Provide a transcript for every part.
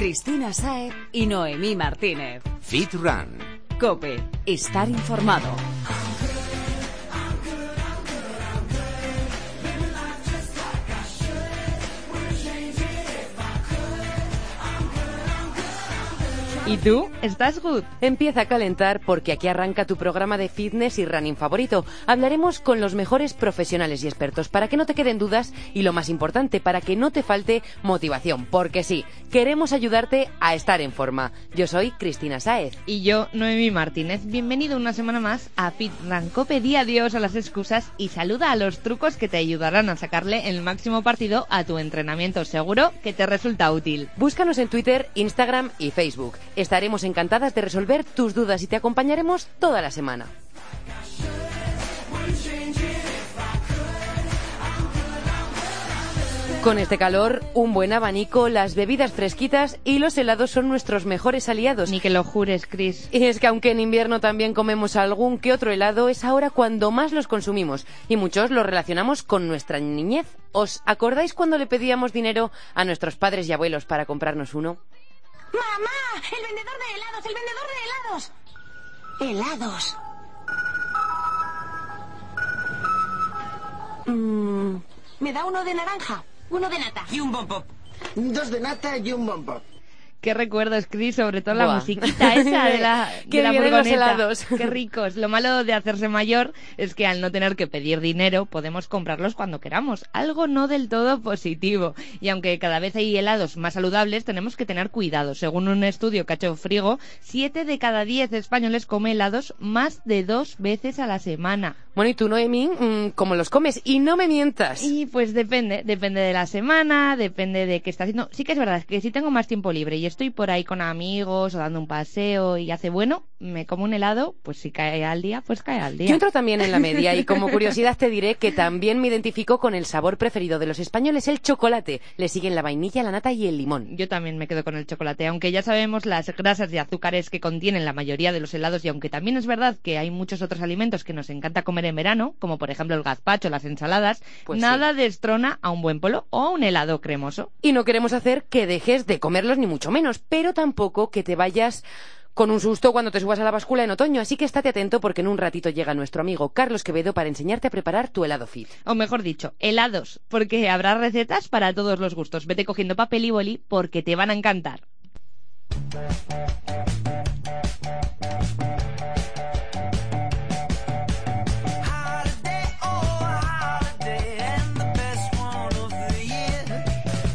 Cristina Saez y Noemí Martínez. Fit Run. Cope, estar informado. ¿Y tú? ¿Estás good? Empieza a calentar porque aquí arranca tu programa de fitness y running favorito. Hablaremos con los mejores profesionales y expertos para que no te queden dudas y lo más importante, para que no te falte motivación. Porque sí, queremos ayudarte a estar en forma. Yo soy Cristina Sáez. Y yo, Noemi Martínez. Bienvenido una semana más a Fit Ranco. Pedí adiós a las excusas y saluda a los trucos que te ayudarán a sacarle el máximo partido a tu entrenamiento. Seguro que te resulta útil. Búscanos en Twitter, Instagram y Facebook. Estaremos encantadas de resolver tus dudas y te acompañaremos toda la semana. Con este calor, un buen abanico, las bebidas fresquitas y los helados son nuestros mejores aliados. Ni que lo jures, Chris. Y es que aunque en invierno también comemos algún que otro helado, es ahora cuando más los consumimos y muchos los relacionamos con nuestra niñez. ¿Os acordáis cuando le pedíamos dinero a nuestros padres y abuelos para comprarnos uno? ¡Mamá! ¡El vendedor de helados! ¡El vendedor de helados! ¡Helados! Mm, ¿Me da uno de naranja? Uno de nata. Y un bombop. Dos de nata y un bombop. Qué recuerdos, Chris, sobre todo la musiquita esa de la, Qué de la los furgoneta. helados. Qué ricos. Lo malo de hacerse mayor es que al no tener que pedir dinero podemos comprarlos cuando queramos. Algo no del todo positivo. Y aunque cada vez hay helados más saludables, tenemos que tener cuidado. Según un estudio que ha hecho Frigo, 7 de cada 10 españoles come helados más de dos veces a la semana. Bueno, y tú, Noemí, mm, ¿cómo los comes? Y no me mientas. Y pues depende, depende de la semana, depende de qué está haciendo. Sí que es verdad que si tengo más tiempo libre y estoy por ahí con amigos o dando un paseo y hace bueno, me como un helado, pues si cae al día, pues cae al día. Yo entro también en la media y como curiosidad te diré que también me identifico con el sabor preferido de los españoles, el chocolate. Le siguen la vainilla, la nata y el limón. Yo también me quedo con el chocolate, aunque ya sabemos las grasas y azúcares que contienen la mayoría de los helados y aunque también es verdad que hay muchos otros alimentos que nos encanta comer en verano, como por ejemplo el gazpacho, las ensaladas, Pues nada destrona a un buen polo o a un helado cremoso. Y no queremos hacer que dejes de comerlos ni mucho menos, pero tampoco que te vayas con un susto cuando te subas a la báscula en otoño, así que estate atento porque en un ratito llega nuestro amigo Carlos Quevedo para enseñarte a preparar tu helado fit. O mejor dicho, helados, porque habrá recetas para todos los gustos. Vete cogiendo papel y boli porque te van a encantar.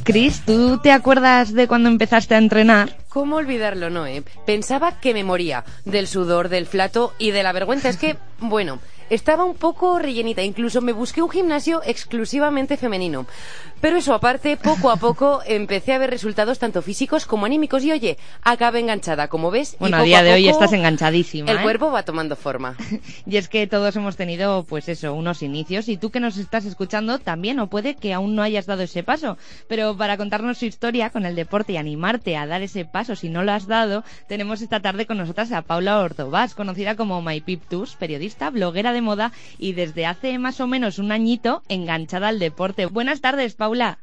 Chris, ¿tú te acuerdas de cuando empezaste a entrenar? ¿Cómo olvidarlo, Noé? Pensaba que me moría del sudor, del flato y de la vergüenza. Es que, bueno, estaba un poco rellenita. Incluso me busqué un gimnasio exclusivamente femenino. Pero eso aparte, poco a poco empecé a ver resultados tanto físicos como anímicos. Y oye, acabé enganchada, como ves. y Bueno, a día de hoy estás enganchadísima. El ¿eh? cuerpo va tomando forma. Y es que todos hemos tenido, pues eso, unos inicios. Y tú que nos estás escuchando también, o puede que aún no hayas dado ese paso. Pero para contarnos su historia con el deporte y animarte a dar ese paso si no lo has dado, tenemos esta tarde con nosotras a Paula Ordovás, conocida como MyPipTus, periodista, bloguera de moda y desde hace más o menos un añito enganchada al deporte. Buenas tardes, Paula.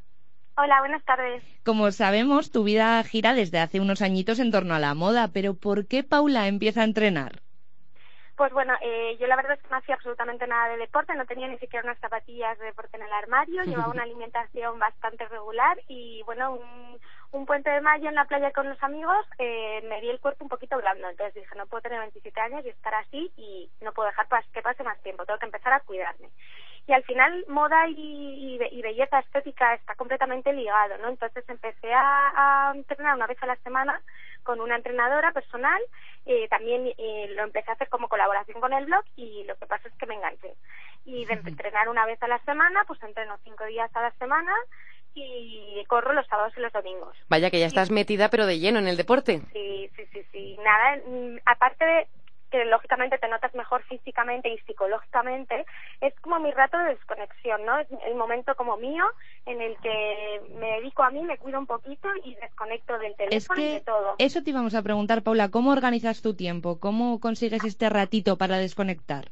Hola, buenas tardes. Como sabemos, tu vida gira desde hace unos añitos en torno a la moda, pero ¿por qué Paula empieza a entrenar? Pues bueno, eh, yo la verdad es que no hacía absolutamente nada de deporte, no tenía ni siquiera unas zapatillas de deporte en el armario, llevaba una alimentación bastante regular y bueno, un, un puente de mayo en la playa con los amigos eh, me di el cuerpo un poquito blando, entonces dije, no puedo tener 27 años y estar así y no puedo dejar pas- que pase más tiempo, tengo que empezar a cuidarme. Y al final moda y, y, be- y belleza estética está completamente ligado, ¿no? Entonces empecé a, a entrenar una vez a la semana con una entrenadora personal, eh, también eh, lo empecé a hacer como colaboración con el blog y lo que pasa es que me enganché. Y de entrenar una vez a la semana, pues entreno cinco días a la semana y corro los sábados y los domingos. Vaya que ya estás metida pero de lleno en el deporte. Sí, sí, sí, sí. Nada, mm, aparte de que lógicamente te notas mejor físicamente y psicológicamente, es como mi rato de desconexión, ¿no? Es el momento como mío en el que me dedico a mí, me cuido un poquito y desconecto del Es teléfono y de todo. eso te íbamos a preguntar, Paula, ¿cómo organizas tu tiempo? ¿Cómo consigues este ratito para desconectar?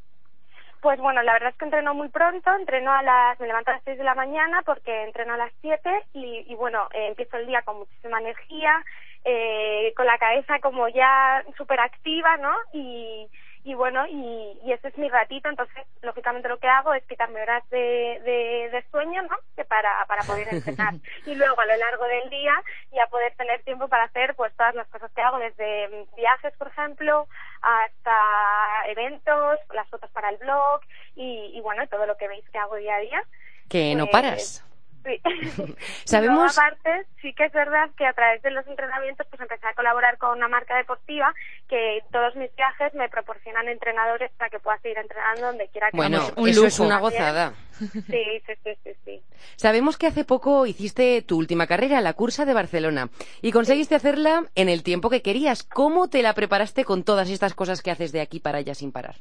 Pues bueno, la verdad es que entreno muy pronto, entreno a las, me levanto a las 6 de la mañana porque entreno a las 7 y, y bueno, eh, empiezo el día con muchísima energía, eh, con la cabeza como ya súper activa, ¿no? Y, y bueno, y, y ese es mi ratito, entonces lógicamente lo que hago es quitarme horas de, de, de sueño, ¿no? Que para, para poder entrenar. y luego a lo largo del día ya poder tener tiempo para hacer pues todas las cosas que hago, desde viajes, por ejemplo, hasta eventos, las fotos para el blog y, y bueno, todo lo que veis que hago día a día. Que no Pues, paras. Sí. Sabemos- luego, aparte, sí que es verdad que a través de los entrenamientos pues empecé a colaborar con una marca deportiva que todos mis viajes me proporcionan entrenadores para que pueda seguir entrenando donde quiera que Bueno, un eso es una gozada. Sí, sí, sí, sí, sí. Sabemos que hace poco hiciste tu última carrera, la cursa de Barcelona, y conseguiste hacerla en el tiempo que querías. ¿Cómo te la preparaste con todas estas cosas que haces de aquí para allá sin parar?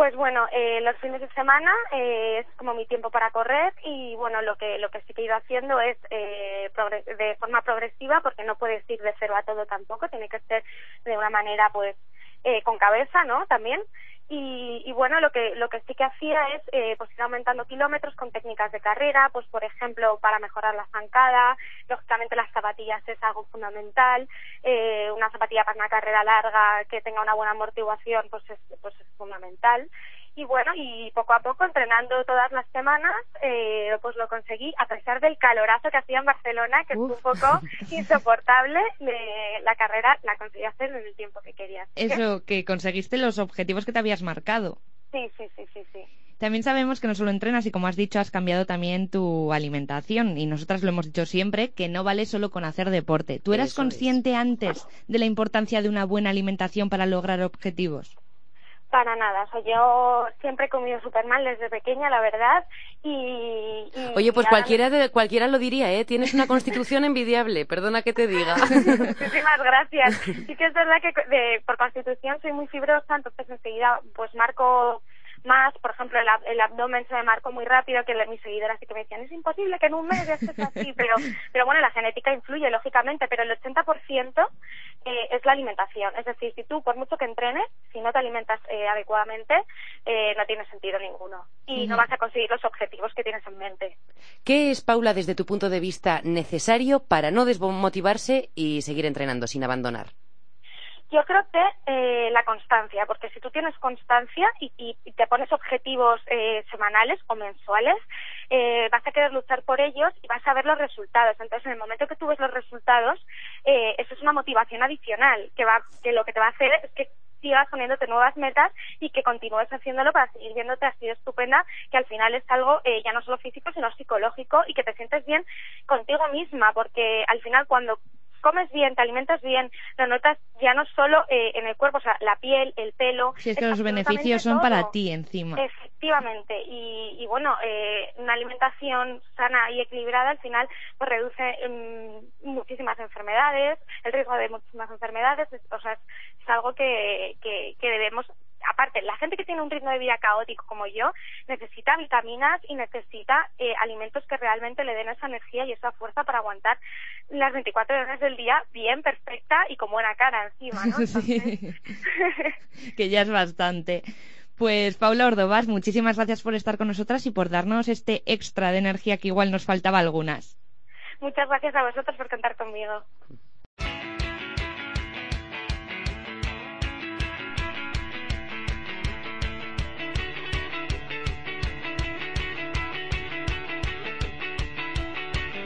Pues bueno, eh, los fines de semana eh, es como mi tiempo para correr y bueno, lo que lo que sí que he ido haciendo es eh, de forma progresiva porque no puedes ir de cero a todo tampoco, tiene que ser de una manera pues eh, con cabeza, ¿no? También. Y, y bueno, lo que lo que sí que hacía es eh, pues ir aumentando kilómetros con técnicas de carrera, pues por ejemplo para mejorar la zancada, lógicamente las zapatillas es algo fundamental, eh, una zapatilla para una carrera larga que tenga una buena amortiguación pues es, pues es fundamental y bueno y poco a poco entrenando todas las semanas eh, pues lo conseguí a pesar del calorazo que hacía en Barcelona que Uf. fue un poco insoportable me- la carrera la conseguí hacer en el tiempo que quería Eso, que conseguiste los objetivos que te habías marcado. sí sí sí sí sí También sabemos que no solo entrenas y como has dicho has cambiado también tu alimentación y nosotras lo hemos dicho siempre que no vale solo con hacer deporte. ¿Tú eras Eso es. consciente antes de la importancia de una buena alimentación para lograr objetivos? Para nada, o sea, yo siempre he comido súper mal desde pequeña, la verdad, y... y- Oye, pues cualquiera, de, cualquiera lo diría, ¿eh? Tienes una constitución envidiable, perdona que te diga. Muchísimas gracias. Sí que es verdad que de- por constitución soy muy fibrosa, entonces enseguida pues marco más, por ejemplo, el, ab- el abdomen se me marcó muy rápido, que mis seguidoras sí que me decían, es imposible que en un mes ya estés así, pero, pero bueno, la genética influye, lógicamente, pero el 80% eh, es la alimentación. Es decir, si tú, por mucho que entrenes, si no te alimentas eh, adecuadamente, eh, no tiene sentido ninguno. Y no vas a conseguir los objetivos que tienes en mente. ¿Qué es, Paula, desde tu punto de vista, necesario para no desmotivarse y seguir entrenando sin abandonar? Yo creo que eh, la constancia, porque si tú tienes constancia y, y- te pones objetivos eh, semanales o mensuales, eh, vas a querer luchar por ellos y vas a ver los resultados. Entonces, en el momento que tú ves los resultados, eh, eso es una motivación adicional, que, va, que lo que te va a hacer es que sigas poniéndote nuevas metas y que continúes haciéndolo para seguir viéndote así de estupenda, que al final es algo eh, ya no solo físico, sino psicológico y que te sientes bien contigo misma, porque al final cuando comes bien, te alimentas bien, lo notas ya no solo eh, en el cuerpo, o sea, la piel, el pelo. Si es que es los beneficios son todo. para ti encima. Efectivamente, y, y bueno, eh, una alimentación sana y equilibrada al final pues reduce mm, muchísimas enfermedades, el riesgo de muchísimas enfermedades, es- o sea, es, es algo que, que, que debemos aparte, la gente que tiene un ritmo de vida caótico como yo necesita vitaminas y necesita eh, alimentos que realmente le den esa energía y esa fuerza para aguantar las 24 horas del día bien, perfecta y con buena cara encima, ¿no? Sí. que ya es bastante. Pues Paula Ordovás, muchísimas gracias por estar con nosotras y por darnos este extra de energía que igual nos faltaba algunas. Muchas gracias a vosotros por contar conmigo.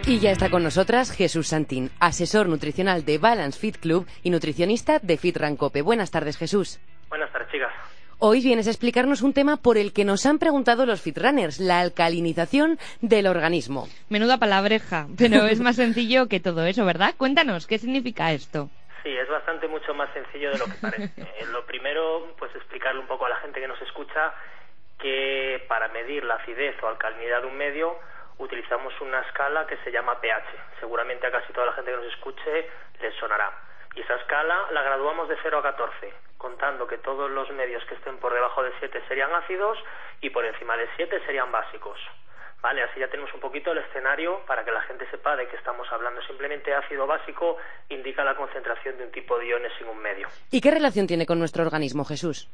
Y ya está con nosotras Jesús Santín, asesor nutricional de Balance Fit Club y nutricionista de Fit Rancope. Buenas tardes, Jesús. Buenas tardes, chicas. Hoy vienes a explicarnos un tema por el que nos han preguntado los fitrunners, la alcalinización del organismo. Menuda palabreja, pero es más sencillo que todo eso, ¿verdad? Cuéntanos, ¿qué significa esto? Sí, es bastante mucho más sencillo de lo que parece. Eh, lo primero, pues explicarle un poco a la gente que nos escucha que para medir la acidez o alcalinidad de un medio utilizamos una escala que se llama pH. Seguramente a casi toda la gente que nos escuche les sonará. Y esa escala la graduamos de 0 a 14, contando que todos los medios que estén por debajo de 7 serían ácidos y por encima de 7 serían básicos. Vale, así ya tenemos un poquito el escenario para que la gente sepa de qué estamos hablando. Simplemente ácido básico indica la concentración de un tipo de iones en un medio. ¿Y qué relación tiene con nuestro organismo, Jesús?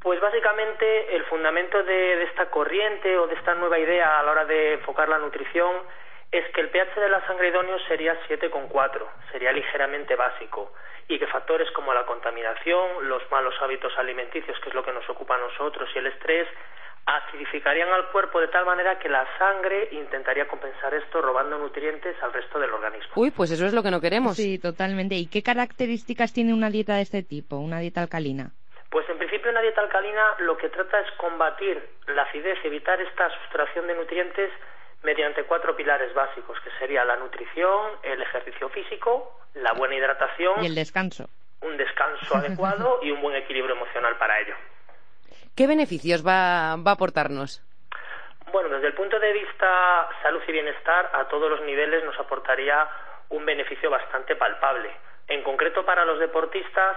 Pues básicamente el fundamento de, de esta corriente o de esta nueva idea a la hora de enfocar la nutrición es que el pH de la sangre idóneo sería 7,4, sería ligeramente básico, y que factores como la contaminación, los malos hábitos alimenticios, que es lo que nos ocupa a nosotros, y el estrés, acidificarían al cuerpo de tal manera que la sangre intentaría compensar esto robando nutrientes al resto del organismo. Uy, pues eso es lo que no queremos. Sí, totalmente. ¿Y qué características tiene una dieta de este tipo, una dieta alcalina? Pues en principio una dieta alcalina lo que trata es combatir la acidez, evitar esta sustracción de nutrientes mediante cuatro pilares básicos, que sería la nutrición, el ejercicio físico, la buena hidratación y el descanso. Un descanso adecuado y un buen equilibrio emocional para ello. ¿Qué beneficios va, va a aportarnos? Bueno, desde el punto de vista salud y bienestar, a todos los niveles nos aportaría un beneficio bastante palpable. En concreto para los deportistas,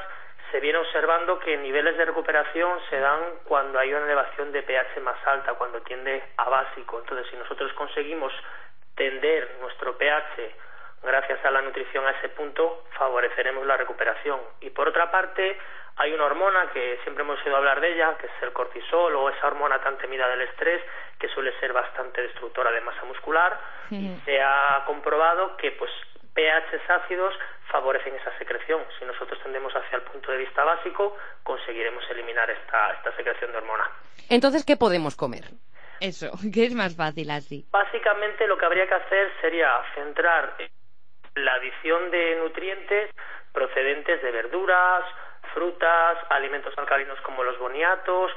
se viene observando que niveles de recuperación se dan cuando hay una elevación de pH más alta, cuando tiende a básico. Entonces, si nosotros conseguimos tender nuestro pH gracias a la nutrición a ese punto, favoreceremos la recuperación. Y por otra parte, hay una hormona que siempre hemos oído hablar de ella, que es el cortisol o esa hormona tan temida del estrés, que suele ser bastante destructora de masa muscular. Y se ha comprobado que pues pHs ácidos favorecen esa secreción. Si nosotros tendemos hacia el punto de vista básico, conseguiremos eliminar esta, esta secreción de hormona. Entonces, ¿qué podemos comer? Eso, que es más fácil así. Básicamente lo que habría que hacer sería centrar la adición de nutrientes procedentes de verduras, frutas, alimentos alcalinos como los boniatos,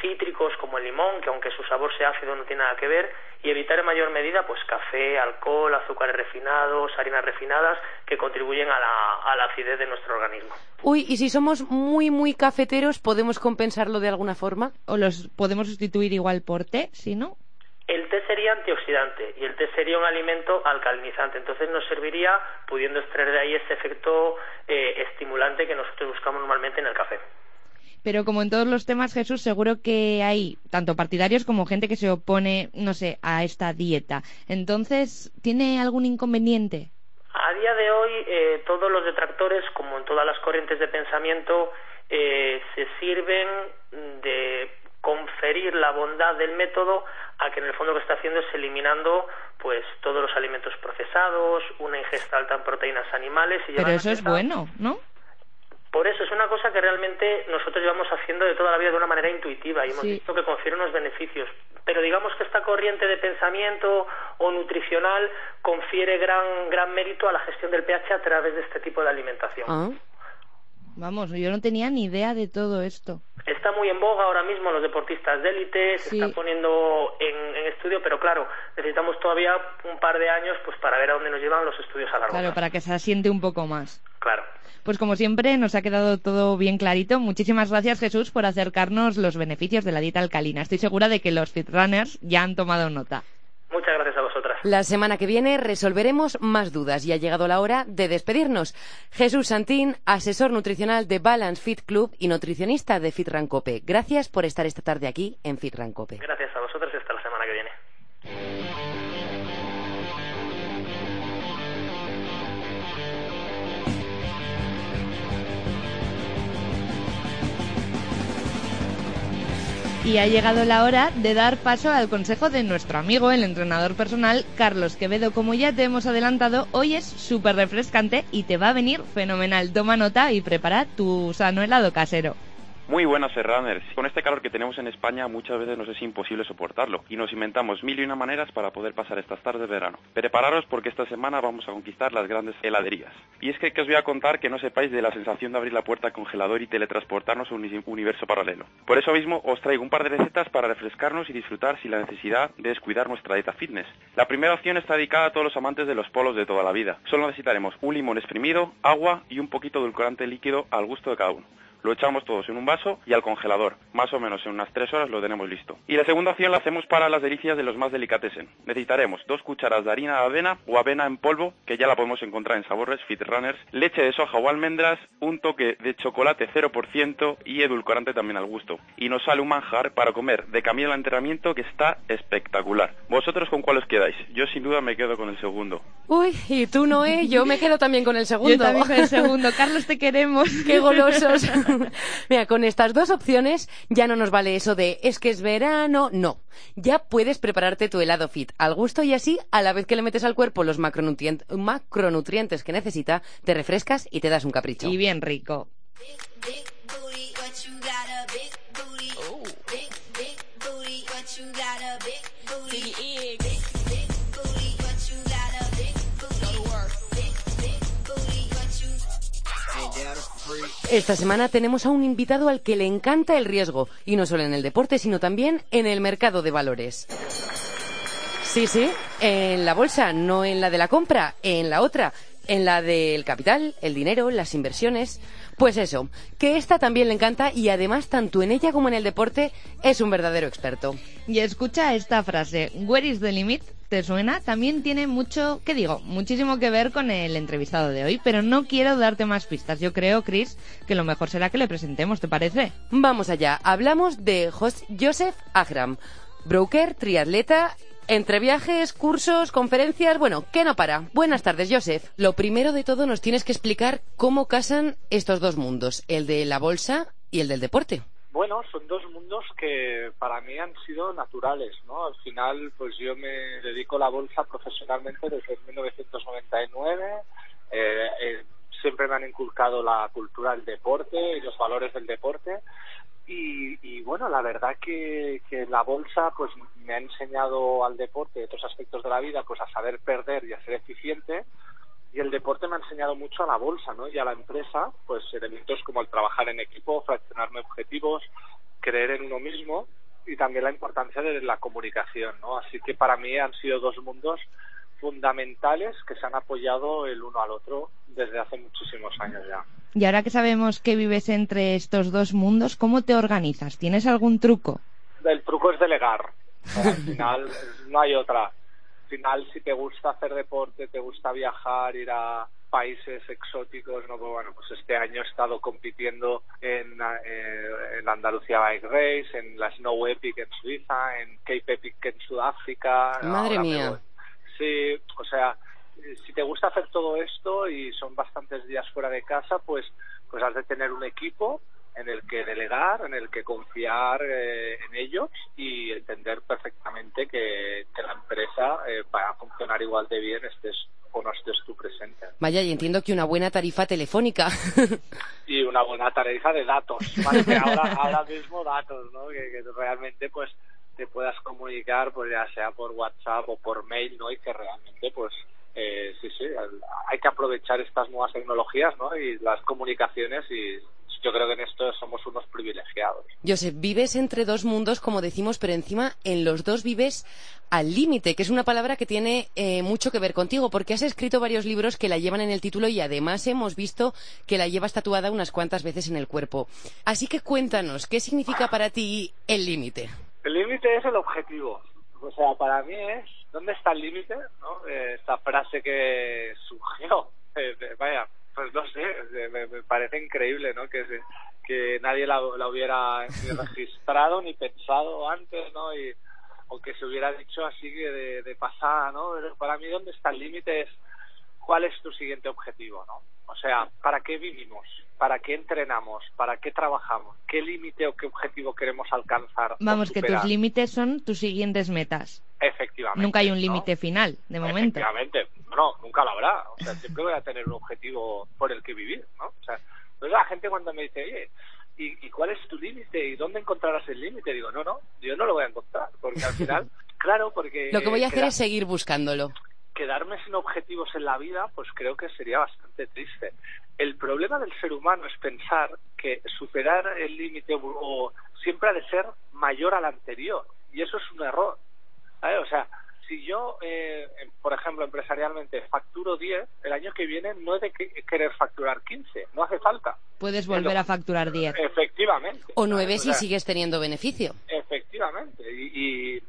cítricos como el limón, que aunque su sabor sea ácido no tiene nada que ver, y evitar en mayor medida pues café, alcohol, azúcares refinados, harinas refinadas que contribuyen a la, a la acidez de nuestro organismo. Uy, y si somos muy muy cafeteros, ¿podemos compensarlo de alguna forma? ¿O los podemos sustituir igual por té, si no? El té sería antioxidante y el té sería un alimento alcalinizante, entonces nos serviría pudiendo extraer de ahí ese efecto eh, estimulante que nosotros buscamos normalmente en el café. Pero como en todos los temas, Jesús, seguro que hay tanto partidarios como gente que se opone, no sé, a esta dieta. Entonces, ¿tiene algún inconveniente? A día de hoy, eh, todos los detractores, como en todas las corrientes de pensamiento, eh, se sirven de conferir la bondad del método a que en el fondo lo que está haciendo es eliminando pues todos los alimentos procesados, una ingesta alta en proteínas animales y Pero eso es bueno, ¿no? Por eso es una cosa que realmente nosotros llevamos haciendo de toda la vida de una manera intuitiva y hemos visto que confiere unos beneficios. Pero digamos que esta corriente de pensamiento o nutricional confiere gran, gran mérito a la gestión del pH a través de este tipo de alimentación. Ah. Vamos, yo no tenía ni idea de todo esto. Está muy en boga ahora mismo los deportistas de élite, se está poniendo en, en, estudio, pero claro, necesitamos todavía un par de años pues para ver a dónde nos llevan los estudios a largo Claro, plazo. para que se asiente un poco más. Claro. Pues como siempre nos ha quedado todo bien clarito. Muchísimas gracias Jesús por acercarnos los beneficios de la dieta alcalina. Estoy segura de que los fitrunners ya han tomado nota. Muchas gracias a vosotras. La semana que viene resolveremos más dudas y ha llegado la hora de despedirnos. Jesús Santín, asesor nutricional de Balance Fit Club y nutricionista de Fit Rancope. Gracias por estar esta tarde aquí en Fit Rancope. Gracias a vosotras y hasta la semana que viene. Y ha llegado la hora de dar paso al consejo de nuestro amigo, el entrenador personal, Carlos Quevedo. Como ya te hemos adelantado, hoy es súper refrescante y te va a venir fenomenal. Toma nota y prepara tu sano helado casero. Muy buenas, runners. Con este calor que tenemos en España, muchas veces nos es imposible soportarlo y nos inventamos mil y una maneras para poder pasar estas tardes de verano. Prepararos porque esta semana vamos a conquistar las grandes heladerías. Y es que, os voy a contar que no sepáis de la sensación de abrir la puerta al congelador y teletransportarnos a un universo paralelo. Por eso mismo os traigo un par de recetas para refrescarnos y disfrutar sin la necesidad de descuidar nuestra dieta fitness. La primera opción está dedicada a todos los amantes de los polos de toda la vida. Solo necesitaremos un limón exprimido, agua y un poquito de edulcorante líquido al gusto de cada uno. Lo echamos todos en un vaso y al congelador. Más o menos en unas 3 horas lo tenemos listo. Y la segunda opción la hacemos para las delicias de los más delicatessen. Necesitaremos dos cucharas de harina de avena o avena en polvo, que ya la podemos encontrar en sabores Fit Runners, leche de soja o almendras, un toque de chocolate 0% y edulcorante también al gusto. Y nos sale un manjar para comer de camino al entrenamiento que está espectacular. ¿Vosotros con cuál os quedáis? Yo sin duda me quedo con el segundo. Uy, y tú, Noé, yo me quedo también con el segundo. Yo también con el segundo. Carlos, te queremos. Qué golosos. Mira, con estas dos opciones ya no nos vale eso de es que es verano, no. Ya puedes prepararte tu helado fit al gusto y así, a la vez que le metes al cuerpo los macronutrientes que necesita, te refrescas y te das un capricho. Y bien rico. Esta semana tenemos a un invitado al que le encanta el riesgo, y no solo en el deporte, sino también en el mercado de valores. Sí, sí, en la bolsa, no en la de la compra, en la otra, en la del capital, el dinero, las inversiones. Pues eso, que esta también le encanta y además tanto en ella como en el deporte es un verdadero experto. Y escucha esta frase, Where is the limit? ¿Te suena? También tiene mucho, ¿qué digo? Muchísimo que ver con el entrevistado de hoy, pero no quiero darte más pistas. Yo creo, Chris, que lo mejor será que le presentemos, ¿te parece? Vamos allá, hablamos de Jos- Joseph Agram, broker, triatleta, entre viajes, cursos, conferencias, bueno, que no para. Buenas tardes, Joseph. Lo primero de todo nos tienes que explicar cómo casan estos dos mundos, el de la bolsa y el del deporte. Bueno, son dos mundos que para mí han sido naturales, ¿no? Al final, pues yo me dedico a la bolsa profesionalmente desde 1999. Eh, eh, siempre me han inculcado la cultura del deporte y los valores del deporte. Y, y bueno, la verdad que, la bolsa pues me ha enseñado al deporte y otros aspectos de la vida pues a saber perder y a ser eficiente y el deporte me ha enseñado mucho a la bolsa ¿no? y a la empresa pues elementos como el trabajar en equipo, fraccionarme objetivos, creer en uno mismo y también la importancia de la comunicación. ¿no? Así que para mí han sido dos mundos fundamentales que se han apoyado el uno al otro desde hace muchísimos años ya. Y ahora que sabemos que vives entre estos dos mundos, ¿cómo te organizas? ¿Tienes algún truco? El truco es delegar. Al final no hay otra. Al final si te gusta hacer deporte, te gusta viajar, ir a países exóticos, no pues bueno, pues este año he estado compitiendo en, eh, en Andalucía Bike Race, en la Snow Epic en Suiza, en Cape Epic en Sudáfrica. Madre mía. Sí, o sea, si te gusta hacer todo esto y son bastantes días fuera de casa, pues pues has de tener un equipo en el que delegar, en el que confiar eh, en ellos y entender perfectamente que, que la empresa eh, para funcionar igual de bien estés o no estés tú presente. Vaya, y entiendo que una buena tarifa telefónica. Y una buena tarifa de datos, más que ahora, ahora mismo datos, ¿no? Que, que realmente pues te puedas comunicar pues ya sea por WhatsApp o por mail, ¿no? Y que realmente pues eh, sí, sí, hay que aprovechar estas nuevas tecnologías, ¿no? Y las comunicaciones y yo creo que en esto somos unos privilegiados. Joseph, vives entre dos mundos, como decimos, pero encima en los dos vives al límite, que es una palabra que tiene eh, mucho que ver contigo, porque has escrito varios libros que la llevan en el título y además hemos visto que la llevas tatuada unas cuantas veces en el cuerpo. Así que cuéntanos, ¿qué significa para ti el límite? El límite es el objetivo. O sea, para mí es ¿dónde está el límite? ¿no? Eh, esta frase que surgió. eh, vaya, pues no sé, me, me parece increíble, ¿no? Que, que nadie la, la hubiera registrado ni pensado antes, ¿no? Y, o que se hubiera dicho así de, de pasada, ¿no? Pero para mí, ¿dónde está el límite? Cuál es tu siguiente objetivo, ¿no? O sea, ¿para qué vivimos? ¿Para qué entrenamos? ¿Para qué trabajamos? ¿Qué límite o qué objetivo queremos alcanzar? Vamos, que tus límites son tus siguientes metas. Efectivamente. Nunca hay un ¿no? límite final, de momento. Efectivamente. No, nunca lo habrá. O sea, siempre voy a tener un objetivo por el que vivir, ¿no? O sea, entonces la gente cuando me dice, oye, ¿y, y cuál es tu límite? ¿Y dónde encontrarás el límite? Digo, no, no, yo no lo voy a encontrar. Porque al final, claro, porque... Lo que voy a hacer queda- es seguir buscándolo. Quedarme sin objetivos en la vida, pues creo que sería bastante triste. El problema del ser humano es pensar que superar el límite o siempre ha de ser mayor al anterior. Y eso es un error. O sea, si yo, eh, por ejemplo, empresarialmente facturo 10, el año que viene no he de que- querer facturar 15. No hace falta. Puedes volver a facturar 10. Efectivamente. O nueve ¿sabes? O si sea, sigues teniendo beneficio. Efectivamente. Y, y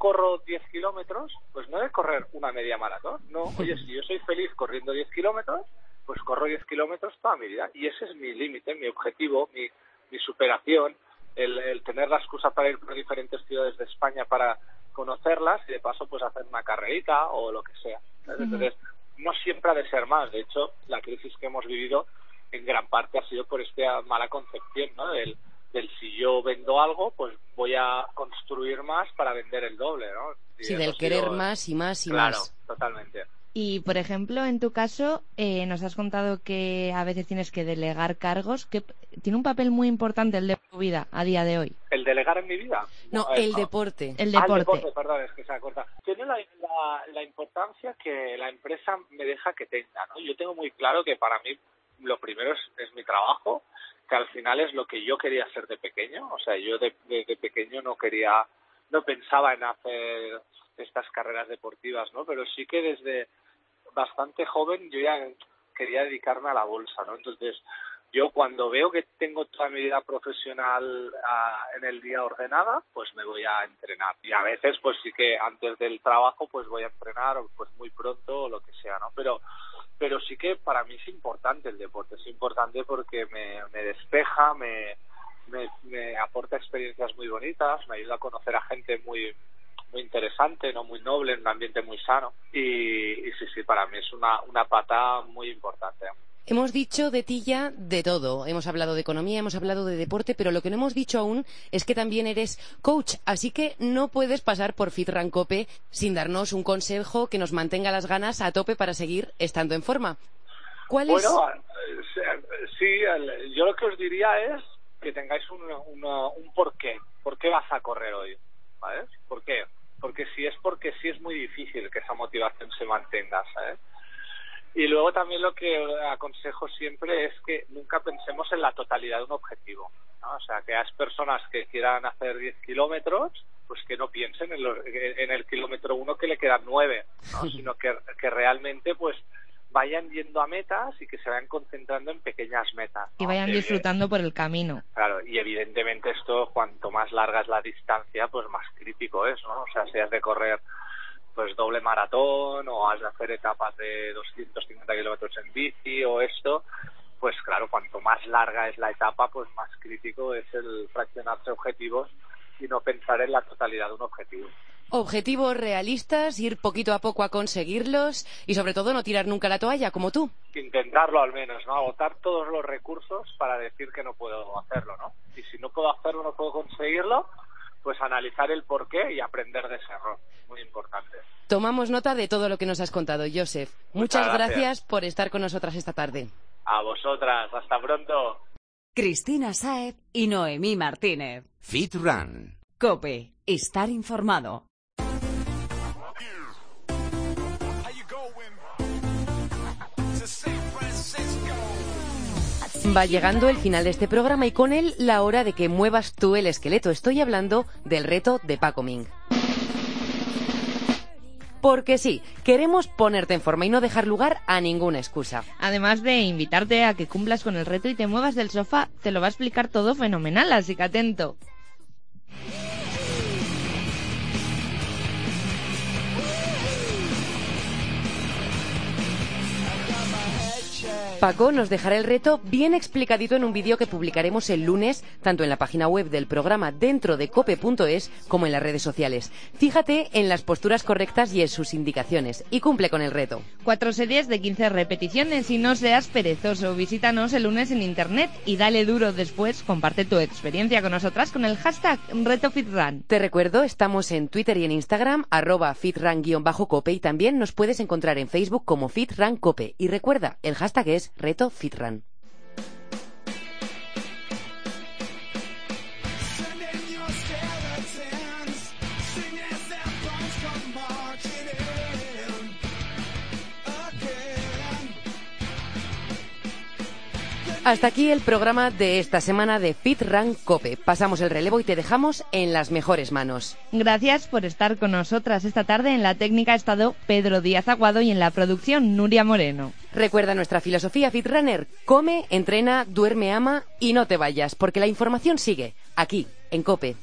corro 10 kilómetros, pues no de correr una media maratón. No, oye, si yo soy feliz corriendo 10 kilómetros, pues corro 10 kilómetros toda mi vida. Y ese es mi límite, mi objetivo, mi, mi superación, el, el tener la excusa para ir por diferentes ciudades de España para conocerlas y de paso pues hacer una carrerita o lo que sea. Entonces, no siempre ha de ser más. De hecho, la crisis que hemos vivido en gran parte ha sido por esta mala concepción, ¿no? Del, del si yo vendo algo, pues voy a construir más para vender el doble, ¿no? Y Sí, del querer sido- más y más y claro, más. totalmente. Y, por ejemplo, en tu caso, eh, nos has contado que a veces tienes que delegar cargos. que Tiene un papel muy importante el de tu vida a día de hoy. ¿El delegar en mi vida? No, Eh, el deporte. El Ah, deporte. perdón, es que se acorta. Tiene la, la, la importancia que la empresa me deja que tenga, ¿no? Yo tengo muy claro que para mí lo primero es, es mi trabajo, que al final es lo que yo quería ser de pequeño. O sea, yo de, de- pequeño no quería, no pensaba en hacer estas carreras deportivas, ¿no? Pero sí que desde bastante joven yo ya quería dedicarme a la bolsa, ¿no? Entonces, yo cuando veo que tengo toda mi vida profesional ah, en el día ordenada, pues me voy a entrenar. Y a veces, pues sí que antes del trabajo, pues voy a entrenar, pues muy pronto o lo que sea, ¿no? Pero, pero sí que para mí es importante el deporte, es importante porque me, despeja, me, me, me aporta experiencias muy bonitas, me ayuda a conocer a gente muy muy interesante, no muy noble, en un ambiente muy sano. Y, y sí, sí, para mí es una, una pata muy importante. Hemos dicho de ti ya de todo. Hemos hablado de economía, hemos hablado de deporte, pero lo que no hemos dicho aún es que también eres coach. Así que no puedes pasar por FitRan Cope sin darnos un consejo que nos mantenga las ganas a tope para seguir estando en forma. ¿Cuál? Bueno, eh, sí, yo lo que os diría es que tengáis un, una- un porqué. ¿Por qué vas a correr hoy? ¿Sabes? ¿Por qué? Porque si es porque sí es muy difícil que esa motivación se mantenga, ¿sabes? Y luego también lo que aconsejo siempre es que nunca pensemos en la totalidad de un objetivo. ¿no? O sea, que las personas que quieran hacer 10 kilómetros, pues que no piensen en, los- en el kilómetro uno que le quedan 9, ¿no? sino que, que realmente pues vayan yendo a metas y que se vayan concentrando en pequeñas metas. Y vayan disfrutando por el camino. Claro, y evidentemente esto, cuanto más larga es la distancia, pues más crítico es, ¿no? O sea, si has de correr pues doble maratón o has de hacer etapas de 250 kilómetros en bici o esto, pues claro, cuanto más larga es la etapa, pues más crítico es el fraccionarse objetivos y no pensar en la totalidad de un objetivo. Objetivos realistas, ir poquito a poco a conseguirlos y sobre todo no tirar nunca la toalla, como tú. Intentarlo al menos, ¿no? Agotar todos los recursos para decir que no puedo hacerlo, ¿no? Y si no puedo hacerlo, no puedo conseguirlo, pues analizar el porqué y aprender de ese error. Muy importante. Tomamos nota de todo lo que nos has contado, Joseph. Muchas, Muchas gracias. gracias. por estar con nosotras esta tarde. A vosotras, hasta pronto. Cristina Saez y Noemí Martínez. Fit Run. Cope, estar informado. Va llegando el final de este programa y con él la hora de que muevas tú el esqueleto. Estoy hablando del reto de Paco Ming. Porque sí, queremos ponerte en forma y no dejar lugar a ninguna excusa. Además de invitarte a que cumplas con el reto y te muevas del sofá, te lo va a explicar todo fenomenal, así que atento. Paco nos dejará el reto bien explicadito en un vídeo que publicaremos el lunes, tanto en la página web del programa dentro de cope.es como en las redes sociales. Fíjate en las posturas correctas y en sus indicaciones y cumple con el reto. Cuatro series de 15 repeticiones y no seas perezoso. Visítanos el lunes en internet y dale duro después. Comparte tu experiencia con nosotras con el hashtag RetoFitRun. Te recuerdo, estamos en Twitter y en Instagram, arroba fitran-cope y también nos puedes encontrar en Facebook como fitrancope. Y recuerda, el hashtag es reto fitran. Hasta aquí el programa de esta semana de Fit Run Cope. Pasamos el relevo y te dejamos en las mejores manos. Gracias por estar con nosotras esta tarde. En la técnica ha estado Pedro Díaz Aguado y en la producción Nuria Moreno. Recuerda nuestra filosofía Fit Runner. Come, entrena, duerme, ama y no te vayas, porque la información sigue aquí, en Cope.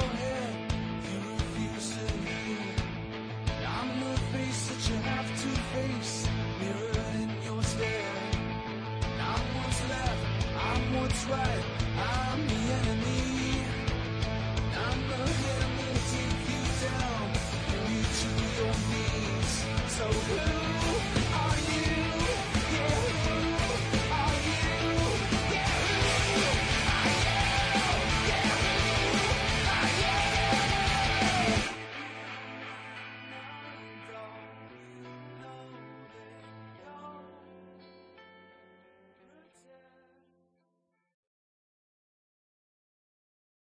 your head.